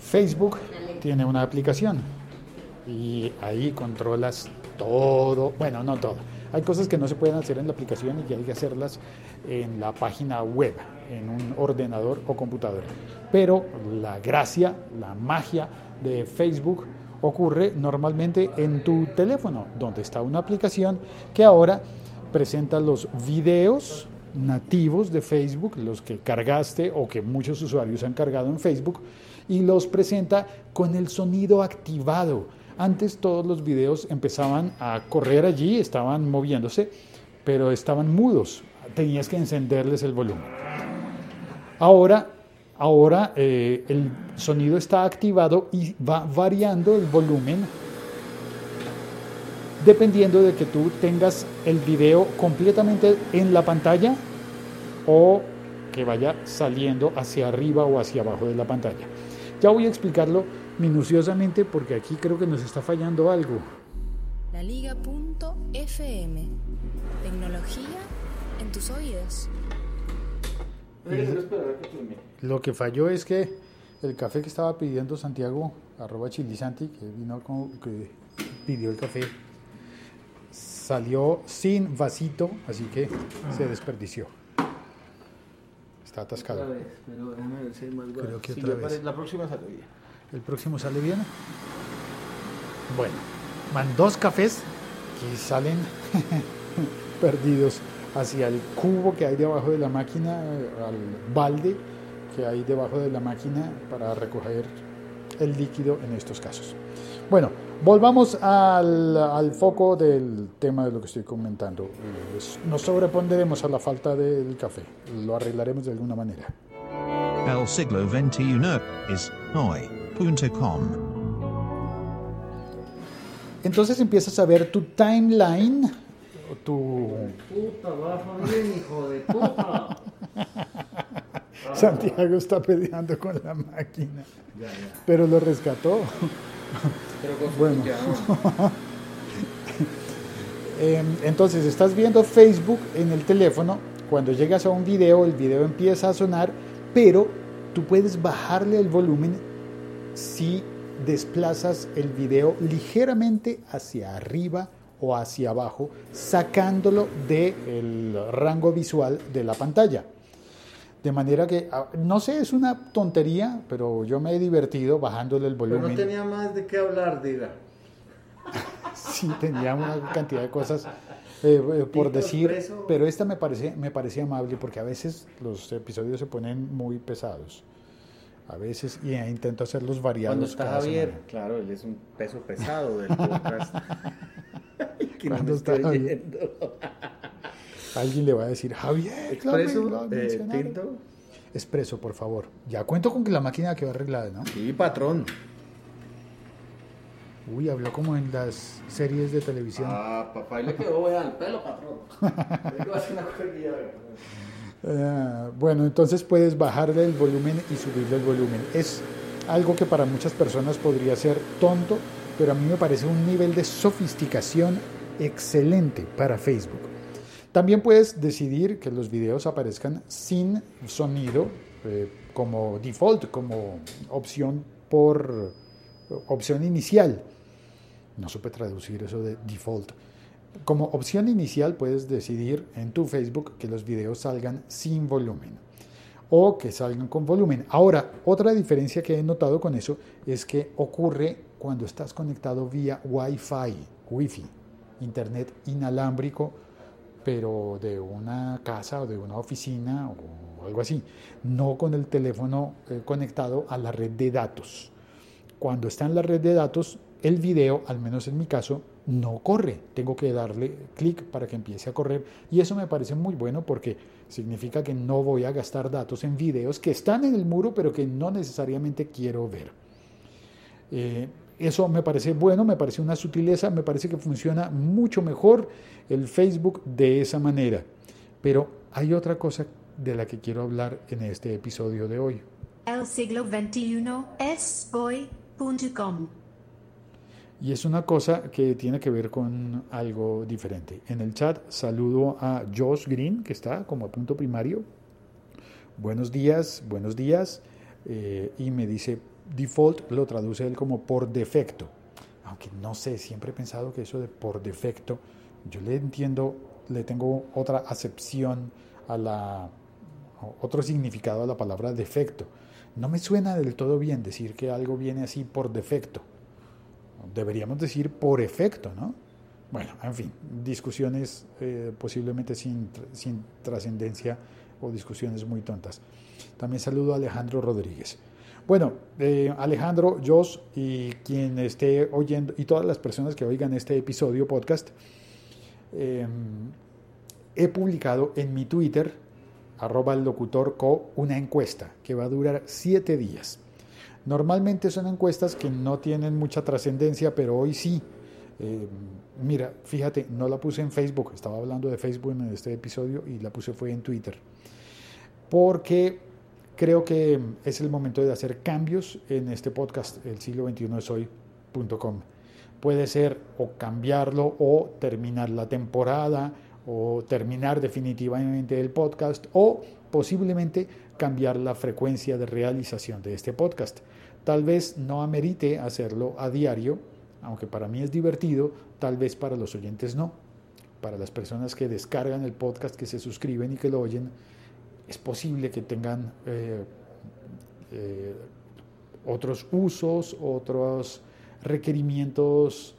Facebook tiene una aplicación y ahí controlas todo, bueno, no todo. Hay cosas que no se pueden hacer en la aplicación y que hay que hacerlas en la página web, en un ordenador o computadora. Pero la gracia, la magia de Facebook ocurre normalmente en tu teléfono, donde está una aplicación que ahora presenta los videos nativos de Facebook, los que cargaste o que muchos usuarios han cargado en Facebook, y los presenta con el sonido activado. Antes todos los videos empezaban a correr allí, estaban moviéndose, pero estaban mudos. Tenías que encenderles el volumen. Ahora, ahora eh, el sonido está activado y va variando el volumen dependiendo de que tú tengas el video completamente en la pantalla o que vaya saliendo hacia arriba o hacia abajo de la pantalla. Ya voy a explicarlo minuciosamente porque aquí creo que nos está fallando algo. La Liga.fm. Tecnología en tus oídos. Lo que falló es que el café que estaba pidiendo Santiago, arroba chilisanti, que vino con, que pidió el café, salió sin vasito, así que se desperdició. Está atascado. Otra vez, pero déjame ver si hay más Creo que Sí, otra ya vez. pare- La próxima sale bien. ¿El próximo sale bien? Bueno, van dos cafés que salen perdidos hacia el cubo que hay debajo de la máquina, al balde que hay debajo de la máquina para recoger el líquido en estos casos. Bueno, volvamos al, al foco del tema de lo que estoy comentando. Nos sobrepondremos a la falta del café, lo arreglaremos de alguna manera. El siglo XXI es hoy.com. Entonces empiezas a ver tu timeline, tu Puta, va bien, hijo de puta. Santiago está peleando con la máquina, Ya, ya. pero lo rescató. Bueno. Eh, Entonces estás viendo Facebook en el teléfono, cuando llegas a un video, el video empieza a sonar, pero tú puedes bajarle el volumen si desplazas el video ligeramente hacia arriba o hacia abajo, sacándolo del rango visual de la pantalla. De manera que, ah, no sé, es una tontería, pero yo me he divertido bajándole el Pero volumen. no tenía más de qué hablar, diga. Sí, tenía una cantidad de cosas eh, eh, por decir, pero esta me parece, me parecía amable porque a veces los episodios se ponen muy pesados. A veces, y eh, intento hacerlos Cuando variados. está cada Javier, semana. claro, él es un peso pesado del podcast. que no Cuando me está estoy Javier. Alguien le va a decir, Javier, claro, lo Expreso, eh, mencionaron". tinto. Expreso, por favor. Ya cuento con que la máquina quedó arreglada, ¿no? Sí, patrón. Uy, habló como en las series de televisión. Ah, papá, y le quedó al pelo, patrón. Eh, bueno, entonces puedes bajarle el volumen y subirle el volumen. Es algo que para muchas personas podría ser tonto, pero a mí me parece un nivel de sofisticación excelente para Facebook. También puedes decidir que los videos aparezcan sin sonido eh, como default, como opción por opción inicial. No supe traducir eso de default. Como opción inicial puedes decidir en tu Facebook que los videos salgan sin volumen o que salgan con volumen. Ahora, otra diferencia que he notado con eso es que ocurre cuando estás conectado vía Wi-Fi, Wi-Fi, internet inalámbrico, pero de una casa o de una oficina o algo así, no con el teléfono eh, conectado a la red de datos. Cuando está en la red de datos, el video, al menos en mi caso, no corre. Tengo que darle clic para que empiece a correr. Y eso me parece muy bueno porque significa que no voy a gastar datos en videos que están en el muro, pero que no necesariamente quiero ver. Eh, eso me parece bueno, me parece una sutileza, me parece que funciona mucho mejor el Facebook de esa manera. Pero hay otra cosa de la que quiero hablar en este episodio de hoy. El siglo XXI es hoy.com. Y es una cosa que tiene que ver con algo diferente. En el chat saludo a Josh Green, que está como a punto primario. Buenos días, buenos días. eh, y me dice default lo traduce él como por defecto. Aunque no sé, siempre he pensado que eso de por defecto, yo le entiendo, le tengo otra acepción a la, otro significado a la palabra defecto. No me suena del todo bien decir que algo viene así por defecto. Deberíamos decir por efecto, ¿no? Bueno, en fin, discusiones eh, posiblemente sin, sin trascendencia o discusiones muy tontas. También saludo a Alejandro Rodríguez. Bueno, eh, Alejandro, Jos y quien esté oyendo, y todas las personas que oigan este episodio podcast, eh, he publicado en mi Twitter, arroba el locutor co, una encuesta que va a durar siete días. Normalmente son encuestas que no tienen mucha trascendencia, pero hoy sí. Eh, mira, fíjate, no la puse en Facebook, estaba hablando de Facebook en este episodio y la puse fue en Twitter. Porque creo que es el momento de hacer cambios en este podcast, el siglo XXI es hoy.com. Puede ser o cambiarlo o terminar la temporada o terminar definitivamente el podcast o posiblemente cambiar la frecuencia de realización de este podcast. Tal vez no amerite hacerlo a diario, aunque para mí es divertido, tal vez para los oyentes no. Para las personas que descargan el podcast, que se suscriben y que lo oyen, es posible que tengan eh, eh, otros usos, otros requerimientos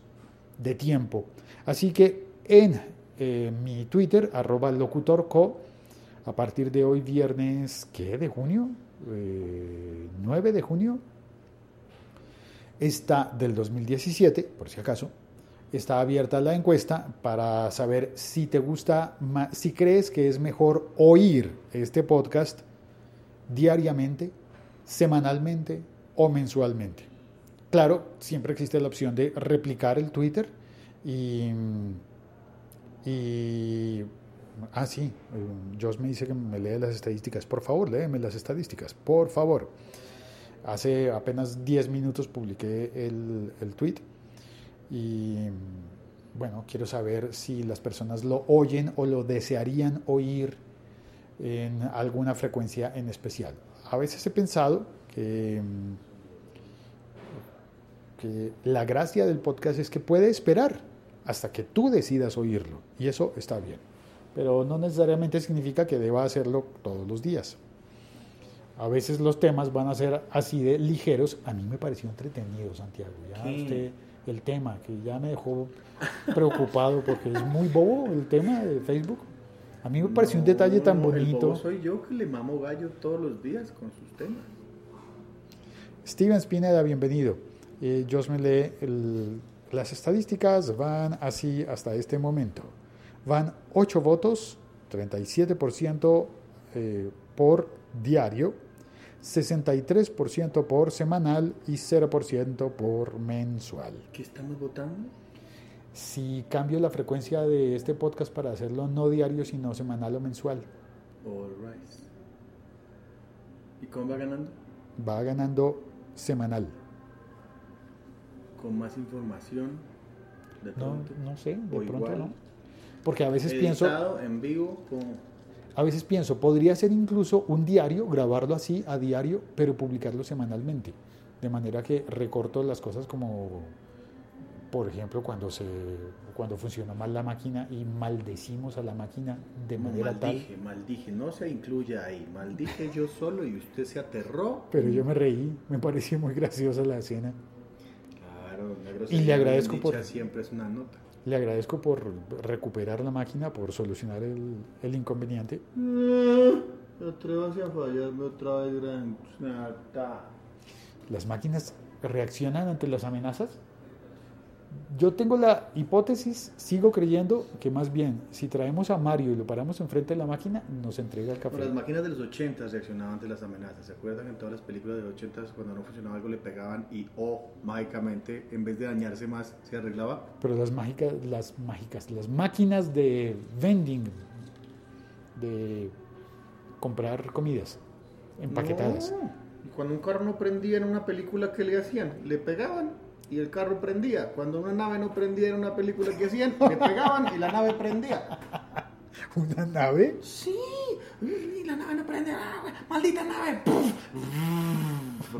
de tiempo. Así que en eh, mi Twitter, arroba locutorco, a partir de hoy viernes, ¿qué? ¿De junio? 9 de junio, está del 2017, por si acaso, está abierta la encuesta para saber si te gusta, si crees que es mejor oír este podcast diariamente, semanalmente o mensualmente. Claro, siempre existe la opción de replicar el Twitter y, y ah sí, Josh me dice que me lee las estadísticas. Por favor, léeme las estadísticas, por favor. Hace apenas 10 minutos publiqué el, el tweet y bueno, quiero saber si las personas lo oyen o lo desearían oír en alguna frecuencia en especial. A veces he pensado que, que la gracia del podcast es que puede esperar hasta que tú decidas oírlo y eso está bien, pero no necesariamente significa que deba hacerlo todos los días. A veces los temas van a ser así de ligeros. A mí me pareció entretenido, Santiago. Ya usted, el tema, que ya me dejó preocupado porque es muy bobo el tema de Facebook. A mí me pareció un detalle tan bonito. El bobo soy yo que le mamo gallo todos los días con sus temas. Steven Spineda, bienvenido. Eh, me lee el, las estadísticas, van así hasta este momento. Van 8 votos, 37% eh, por diario, 63% por semanal y 0% por mensual. ¿Qué estamos votando? Si cambio la frecuencia de este podcast para hacerlo no diario, sino semanal o mensual. All right. ¿Y cómo va ganando? Va ganando semanal. ¿Con más información? De no, no sé, de pronto no. Porque a veces pienso... en vivo, con a veces pienso, podría ser incluso un diario, grabarlo así a diario, pero publicarlo semanalmente. De manera que recorto las cosas como, por ejemplo, cuando, se, cuando funciona mal la máquina y maldecimos a la máquina de manera maldije, tal. Maldije, no se incluye ahí. Maldije yo solo y usted se aterró. Pero yo me reí, me pareció muy graciosa la escena. Claro, y le agradezco por... Siempre es una nota. Le agradezco por recuperar la máquina, por solucionar el, el inconveniente. Atrévase a fallarme otra vez, gran ¿Las máquinas reaccionan ante las amenazas? Yo tengo la hipótesis, sigo creyendo que más bien, si traemos a Mario y lo paramos enfrente de la máquina, nos entrega el café. las máquinas de los 80 reaccionaban ante las amenazas. ¿Se acuerdan en todas las películas de los 80 cuando no funcionaba algo le pegaban y o mágicamente, en vez de dañarse más, se arreglaba? Pero las mágicas, las mágicas, las máquinas de vending, de comprar comidas empaquetadas. Y cuando un carro no prendía en una película, ¿qué le hacían? Le pegaban y el carro prendía. Cuando una nave no prendía en una película que hacían, le pegaban y la nave prendía. ¿Una nave? Sí, y la nave no prendía. ¡Maldita nave!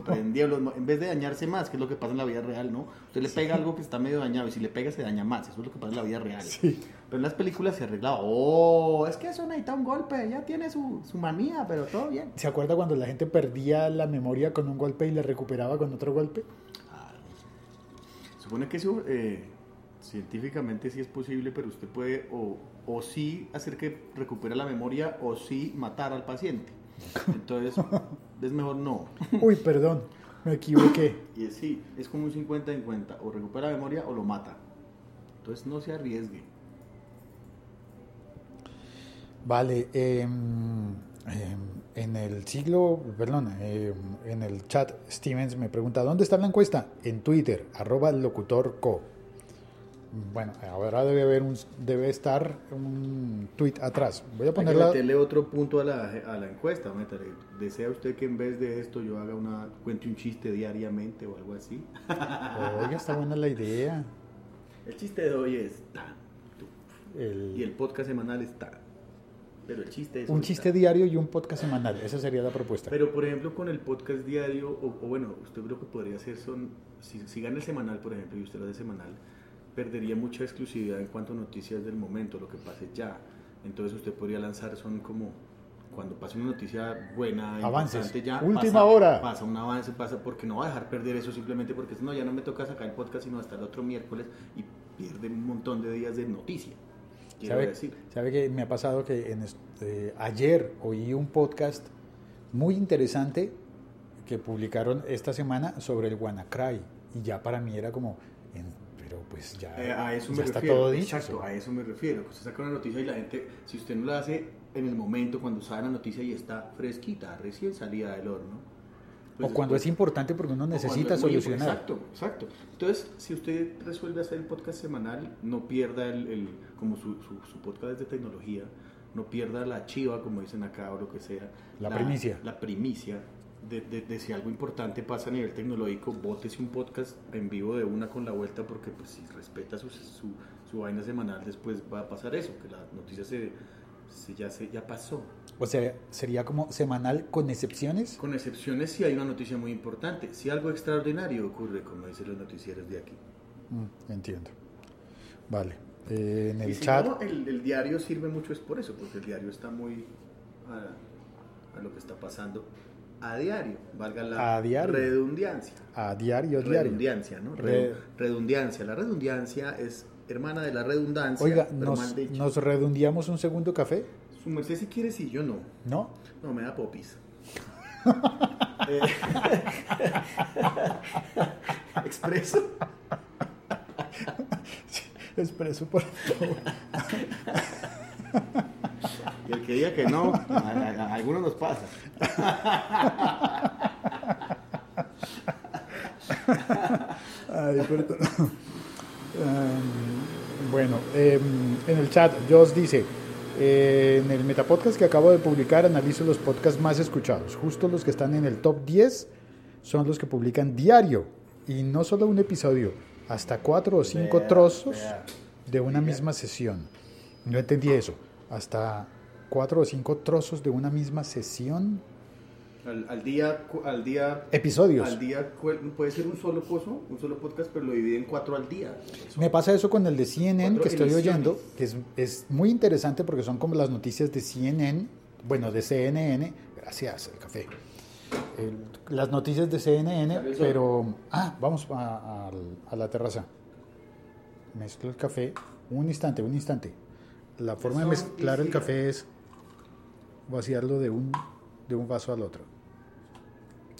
prendía, los en vez de dañarse más, que es lo que pasa en la vida real, ¿no? Usted le pega algo que está medio dañado y si le pega se daña más, eso es lo que pasa en la vida real. Sí. Pero en las películas se arreglaba, oh, es que eso necesita un golpe, ya tiene su, su manía, pero todo bien. ¿Se acuerda cuando la gente perdía la memoria con un golpe y la recuperaba con otro golpe? Supone que eso eh, científicamente sí es posible, pero usted puede o, o sí hacer que recupere la memoria o sí matar al paciente. Entonces, es mejor no. Uy, perdón, me equivoqué. Y es sí, es como un 50-50, o recupera la memoria o lo mata. Entonces no se arriesgue. Vale, em, em, en el siglo, perdón, em, en el chat Stevens me pregunta, ¿dónde está la encuesta? En Twitter, arroba locutorco. Bueno, ahora debe haber un, debe estar un tweet atrás. Voy a ponerla. meterle otro punto a la, a la encuesta. métale. ¿Desea usted que en vez de esto yo haga una, cuente un chiste diariamente o algo así? Oiga, está buena la idea. El chiste de hoy es tan, El- y el podcast semanal es tan. Pero el chiste es un hoy chiste diario y un podcast semanal. Esa sería la propuesta. Pero por ejemplo con el podcast diario, o, o bueno, usted lo que podría hacer son, si, si gana el semanal por ejemplo y usted lo hace semanal, perdería mucha exclusividad en cuanto a noticias del momento, lo que pase ya. Entonces usted podría lanzar, son como cuando pasa una noticia buena, Avances. ya. Última pasa- hora. Pasa un avance, pasa porque no va a dejar perder eso simplemente porque no, ya no me toca sacar el podcast sino hasta el otro miércoles y pierde un montón de días de noticia. Quiero ¿Sabe, decir. sabe que me ha pasado que en este- ayer oí un podcast muy interesante que publicaron esta semana sobre el WannaCry y ya para mí era como, en- pero pues ya, Eh, a eso ya me está refiero. todo dicho. Exacto, a eso me refiero. Usted saca una noticia y la gente, si usted no la hace en el momento, cuando sabe la noticia y está fresquita, recién salida del horno. O pues cuando después- es importante porque uno o cuando necesita solucionar. Exacto, exacto. Entonces, si usted resuelve hacer el podcast semanal, no pierda el, el- como su, su, su podcast es de tecnología, no pierda la chiva, como dicen acá, o lo que sea. La primicia. La primicia de, de- de si algo importante pasa a nivel tecnológico, bótese un podcast en vivo de una con la vuelta, porque pues si respeta su, su, su vaina semanal, después va a pasar eso, que la noticia se, se- ya, se, ya pasó. O sea, sería como semanal con excepciones. Con excepciones si hay una noticia muy importante, si algo extraordinario ocurre, como dicen los noticieros de aquí. Mm, entiendo. Vale. Eh, en el si chat. no, el, el diario sirve mucho es por eso, porque el diario está muy a, a lo que está pasando a diario, valga la A diario. redundancia. A diario, diario. Redundancia, ¿no? Re- Redu- redundancia. La redundancia es hermana de la redundancia. Oiga, pero nos, nos redondeamos un segundo café, Su merced si quiere, sí, yo no. ¿no? No, me da popis. Eh, Expreso. Expreso, por favor. Y el que diga que no, a, a- a algunos nos pasa. Ay, perdón. Em, bueno, em, en el chat, Joss dice, eh, en el metapodcast que acabo de publicar analizo los podcasts más escuchados. Justo los que están en el top 10 son los que publican diario. Y no solo un episodio, hasta cuatro o cinco trozos de una misma sesión. No entendí eso. Hasta cuatro o cinco trozos de una misma sesión. Al, al día, al día, Episodios. al día puede ser un solo coso, un solo podcast, pero lo divide en cuatro al día. Me pasa eso con el de CNN Cuatro que estoy emisiones. oyendo, que es, es muy interesante porque son como las noticias de CNN, bueno, de CNN, gracias, el café. El- las noticias de CNN, pero... Ah, vamos a, a- a la terraza. Mezclo el café. Un instante, un instante. La forma de mezclar el café es vaciarlo de un, de un vaso al otro.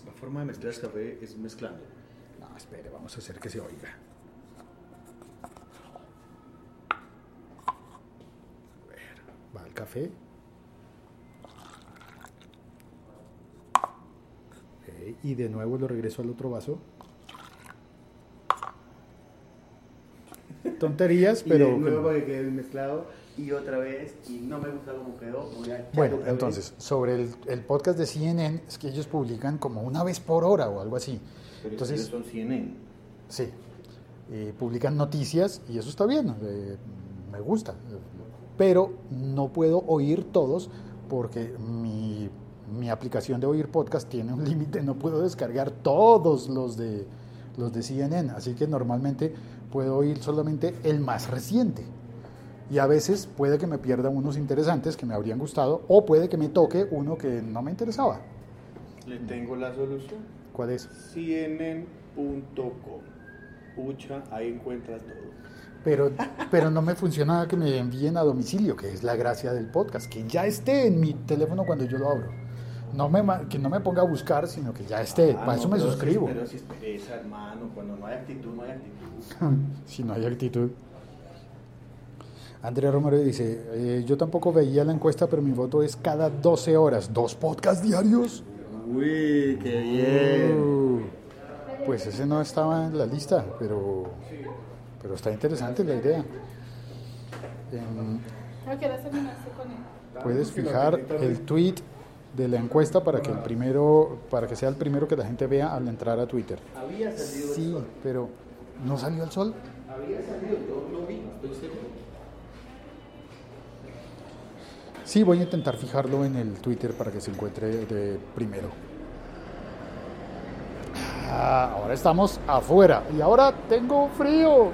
La forma de mezclar el café es mezclando. No, espere, vamos a hacer que se oiga. A ver, va el café. Y de nuevo lo regreso al otro vaso. Tonterías, pero... y de nuevo que quede mezclado y otra vez y no me gusta cómo quedó. Voy a Bueno, vez. entonces, sobre el, el podcast de CNN, es que ellos publican como una vez por hora o algo así. Pero Entonces, ellos son CNN. Sí, eh, publican noticias y eso está bien, eh, me gusta, pero no puedo oír todos porque mi, mi aplicación de oír podcast tiene un límite, no puedo descargar todos los de, los de CNN, así que normalmente puedo oír solamente el más reciente. Y a veces puede que me pierda unos interesantes que me habrían gustado o puede que me toque uno que no me interesaba. Le tengo la solución. ¿Cuál es? CNN.com. Pucha, ahí encuentras todo. Pero, pero no me funciona que me envíen a domicilio, que es la gracia del podcast, que ya esté en mi teléfono cuando yo lo abro. No me, que no me ponga a buscar, sino que ya esté. Ah, Para eso no, me pero suscribo. Sí, pero si pereza, hermano. Cuando no hay actitud, no hay actitud. si no hay actitud. Andrea Romero dice, eh, yo tampoco veía la encuesta, pero mi voto es cada 12 horas. ¿Dos podcasts diarios? Uy, qué Uh, pues ese no estaba en la lista, pero, pero está interesante la idea. Em, puedes fijar el tweet de la encuesta para que el primero, para que sea el primero que la gente vea al entrar a Twitter. Había salido Sí, pero ¿no salió el sol? Había salido, yo lo vi, estoy seguro. Sí, voy a intentar fijarlo en el Twitter para que se encuentre de primero. Ah, ahora estamos afuera y ahora tengo frío.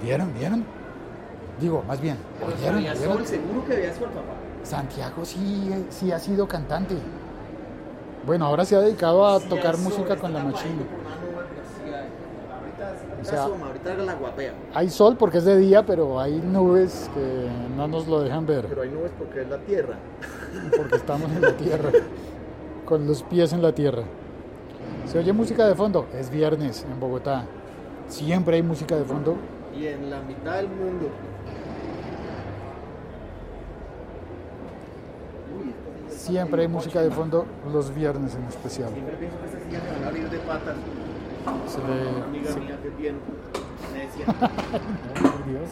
¿Vieron? ¿Vieron? Digo, más bien, ¿Oyeron? sol, seguro que había sol, papá. Santiago sí, sí ha sido cantante. Bueno, ahora se ha dedicado a tocar música con la machina. O sea- ahorita la guapea. Hay sol porque es de día, pero hay nubes que no nos lo dejan ver. Pero hay nubes porque es la tierra. porque estamos en la tierra, con los pies en la tierra. ¿Se oye música de fondo? Es viernes en Bogotá. Siempre hay música de fondo. Y en la mitad del mundo. Siempre hay música de fondo los viernes en especial. Siempre pienso que esta silla me van a abrir de patas. Se Una amiga se- mía que es bien necia. Por Dios.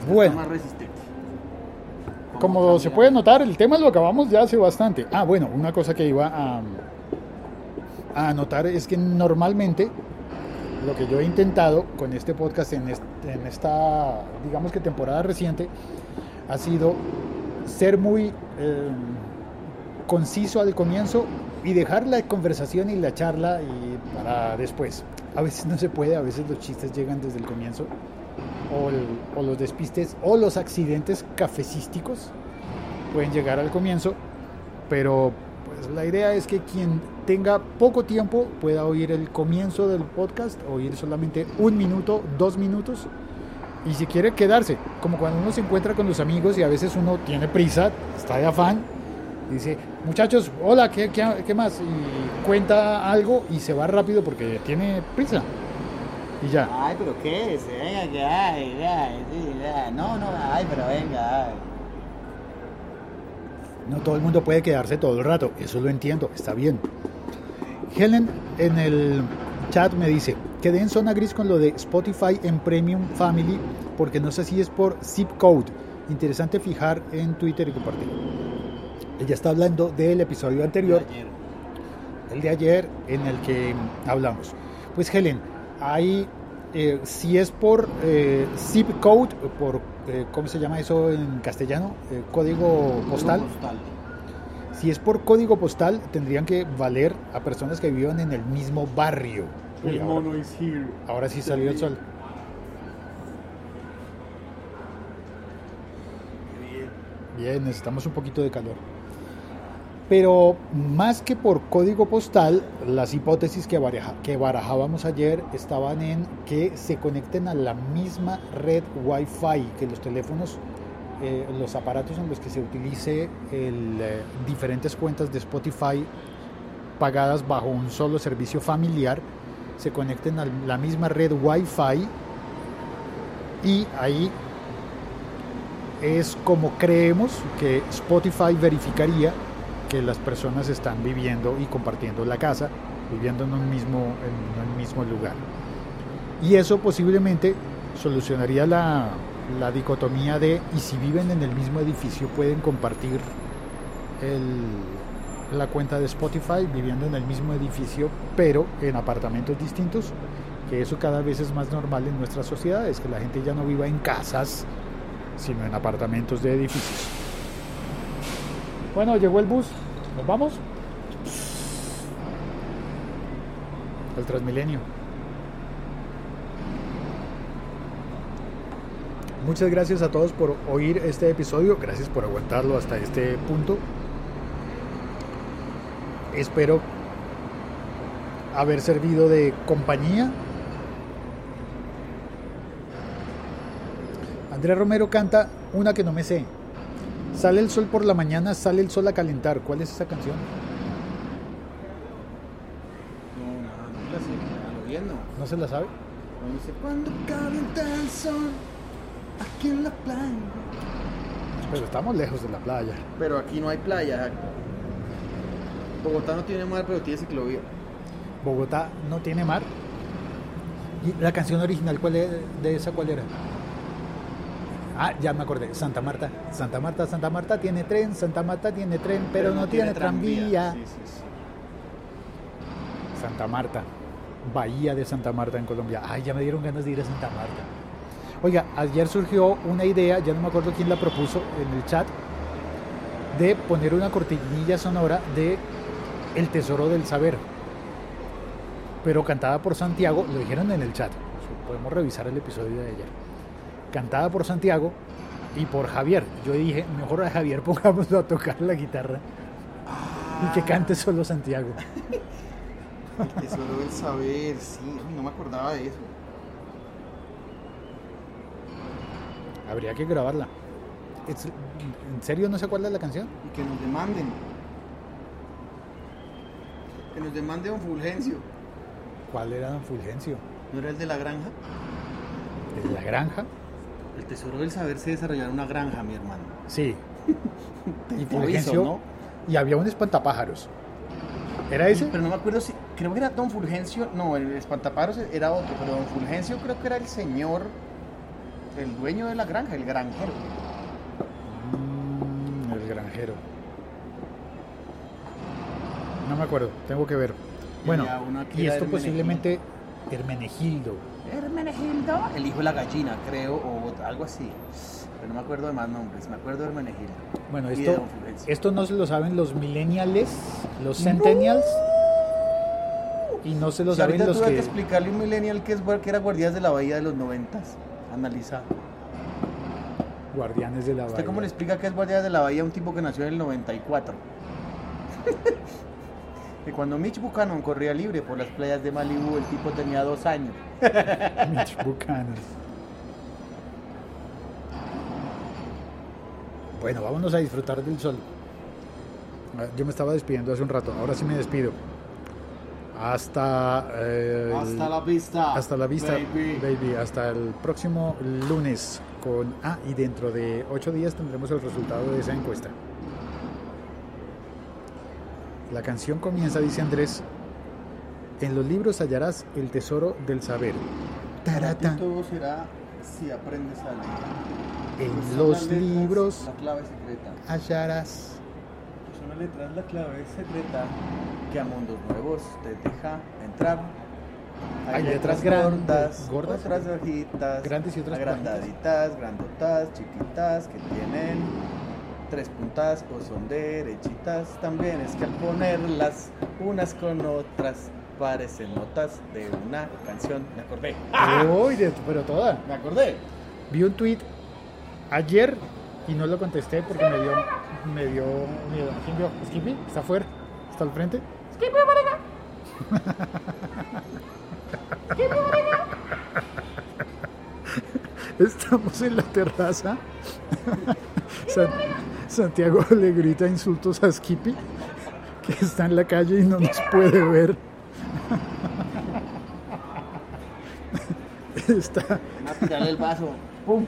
Está Bueno, más resistente. como se puede notar, el tema lo acabamos ya hace bastante. Ah, bueno, una cosa que iba a, a anotar es que normalmente lo que yo he intentado con este podcast en, est- en esta, digamos que temporada reciente, ha sido ser muy eh, conciso al comienzo y dejar la conversación y la charla y para después. A veces no se puede, a veces los chistes llegan desde el comienzo o, el- o los despistes o los accidentes cafecísticos pueden llegar al comienzo, pero pues la idea es que quien tenga poco tiempo pueda oír el comienzo del podcast, oír solamente un minuto, dos minutos, y si quiere quedarse, como cuando uno se encuentra con los amigos y a veces uno tiene prisa, está de afán, dice, muchachos, hola, ¿qué, qué, qué más? Y cuenta algo y se va rápido porque tiene prisa. Y ya. Ay, pero qué es, venga, que ay, ay, ay. no, no, ay, pero venga, ay. No todo el mundo puede quedarse todo el rato, eso lo entiendo, está bien. Helen en el chat me dice, quedé en zona gris con lo de Spotify en Premium Family porque no sé si es por zip code. Interesante fijar en Twitter y compartir. Ella está hablando del episodio anterior, el de ayer, en el que hablamos. Pues Helen, hay, eh, si es por eh, zip code, por, eh, ¿cómo se llama eso en castellano? Eh, código postal. Si es por código postal, tendrían que valer a personas que vivan en el mismo barrio. Uy, El ahora, mono is here. ahora sí salió el sol. Bien, necesitamos un poquito de calor. Pero más que por código postal, las hipótesis que, barajábamos ayer estaban en que se conecten a la misma red Wi-Fi, que los teléfonos, eh, los aparatos en los que se utilice eh, diferentes cuentas de Spotify pagadas bajo un solo servicio familiar, se conecten a la misma red Wi-Fi y ahí es como creemos que Spotify verificaría que las personas están viviendo y compartiendo la casa, viviendo en un mismo, en un mismo lugar. Y eso posiblemente solucionaría la, la dicotomía de, y si viven en el mismo edificio, pueden compartir el- la cuenta de Spotify viviendo en el mismo edificio, pero en apartamentos distintos. que eso cada vez es más normal en nuestras sociedades, que la gente ya no viva en casas, sino en apartamentos de edificios. Bueno, llegó el bus, ¿nos vamos? El Transmilenio. Muchas gracias a todos por oír este episodio, gracias por aguantarlo hasta este punto. Espero haber servido de compañía. Andrés Romero canta una que no me sé. Sale el sol por la mañana, sale el sol a calentar. ¿Cuál es esa canción? No, nada, no la sé, a lo bien no. ¿No se la sabe? No dice, cuando calienta el sol, aquí en la playa. Pero estamos lejos de la playa. Pero aquí no hay playa. Bogotá no tiene mar, pero tiene ciclovía. Bogotá no tiene mar. ¿Y la canción original cuál es, de esa cuál era? Ah, ya me acordé. Santa Marta. Santa Marta, Santa Marta tiene tren, Santa Marta tiene tren, pero, no, tiene, tranvía. Sí, sí, sí. Santa Marta. Bahía de Santa Marta en Colombia. Ay, ya me dieron ganas de ir a Santa Marta. Oiga, ayer surgió una idea, ya no me acuerdo quién la propuso en el chat, de poner una cortinilla sonora de El Tesoro del Saber. Pero cantada por Santiago, lo dijeron en el chat. Podemos revisar el episodio de ayer. Cantada por Santiago y por Javier. Yo dije, mejor a Javier pongámoslo a tocar la guitarra y que cante solo Santiago. El tesoro del saber, sí, no me acordaba de eso. Habría que grabarla. ¿En serio no se acuerda de la canción? Y que nos demanden. Que nos demande Don Fulgencio. ¿Cuál era Don Fulgencio? ¿No era el de la granja? ¿De la granja? El tesoro del saber se desarrolló en una granja, mi hermano. Sí. Y Fulgencio. ¿no? Y había un espantapájaros. ¿Era ese? Pero no me acuerdo si. Creo que era Don Fulgencio. No, el espantaparos era otro. Pero Don Fulgencio creo que era el señor. El dueño de la granja, el granjero. Mm, el granjero. No me acuerdo, tengo que ver. Bueno, y era esto posiblemente Hermenegildo. Hermenegildo. El hijo de la gallina, creo, o algo así. Pero no me acuerdo de más nombres. Me acuerdo de Hermenegildo. Bueno, de esto, no se lo saben los millennials, los centennials. Y no se lo Si saben los tuve que que... explicarle a un millennial que, es, que era guardias de la bahía de los noventas. Analiza. Guardianes de la ¿Usted cómo le bahía. explica que es guardia de la bahía a un tipo que nació en el 94? que cuando Mitch Buchanan corría libre por las playas de Malibu, el tipo tenía dos años. Mitch Buchanan. Bueno, vámonos a disfrutar del sol. Ah, Yo me estaba despidiendo hace un rato, ahora sí me despido. Hasta, eh, Hasta la vista. hasta la vista, baby. baby. Hasta el próximo lunes. Con, ah, y dentro de ocho días tendremos el resultado de esa encuesta. La canción comienza, dice Andrés. En los libros hallarás el tesoro del saber. Tarata. Todo será si aprendes a leer. En Pues los letras, libros La clave secreta. hallarás. Son las letras, la clave secreta que a mundos nuevos te deja entrar. Hay letras grandes, gordas, otras bajitas, grandes y otras agrandaditas, grandotas, chiquitas que tienen tres puntas o son derechitas. También es que al ponerlas unas con otras parecen notas de una canción. Me acordé. Uy, de- pero toda. Me acordé. Vi un tweet ayer y no lo contesté porque me dio, me dio miedo. ¿Quién vio? ¿Skippy? ¿Está afuera? ¿Está al frente? Estamos en la terraza. San- Santiago le grita insultos a Skippy, que está en la calle y no nos puede ver. Está, A tirarle el vaso. ¡Pum!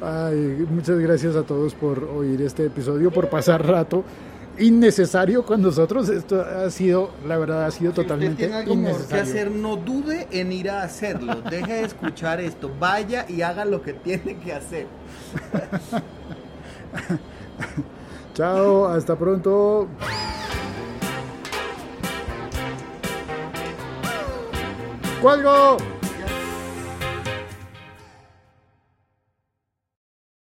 Ay, muchas gracias a todos por oír este episodio, por pasar rato innecesario con nosotros. Esto ha sido, la verdad, ha sido totalmente no dude en ir a hacerlo. Deje de escuchar esto. Vaya y haga lo que tiene que hacer. Chao, hasta pronto. ¡Cuelgo!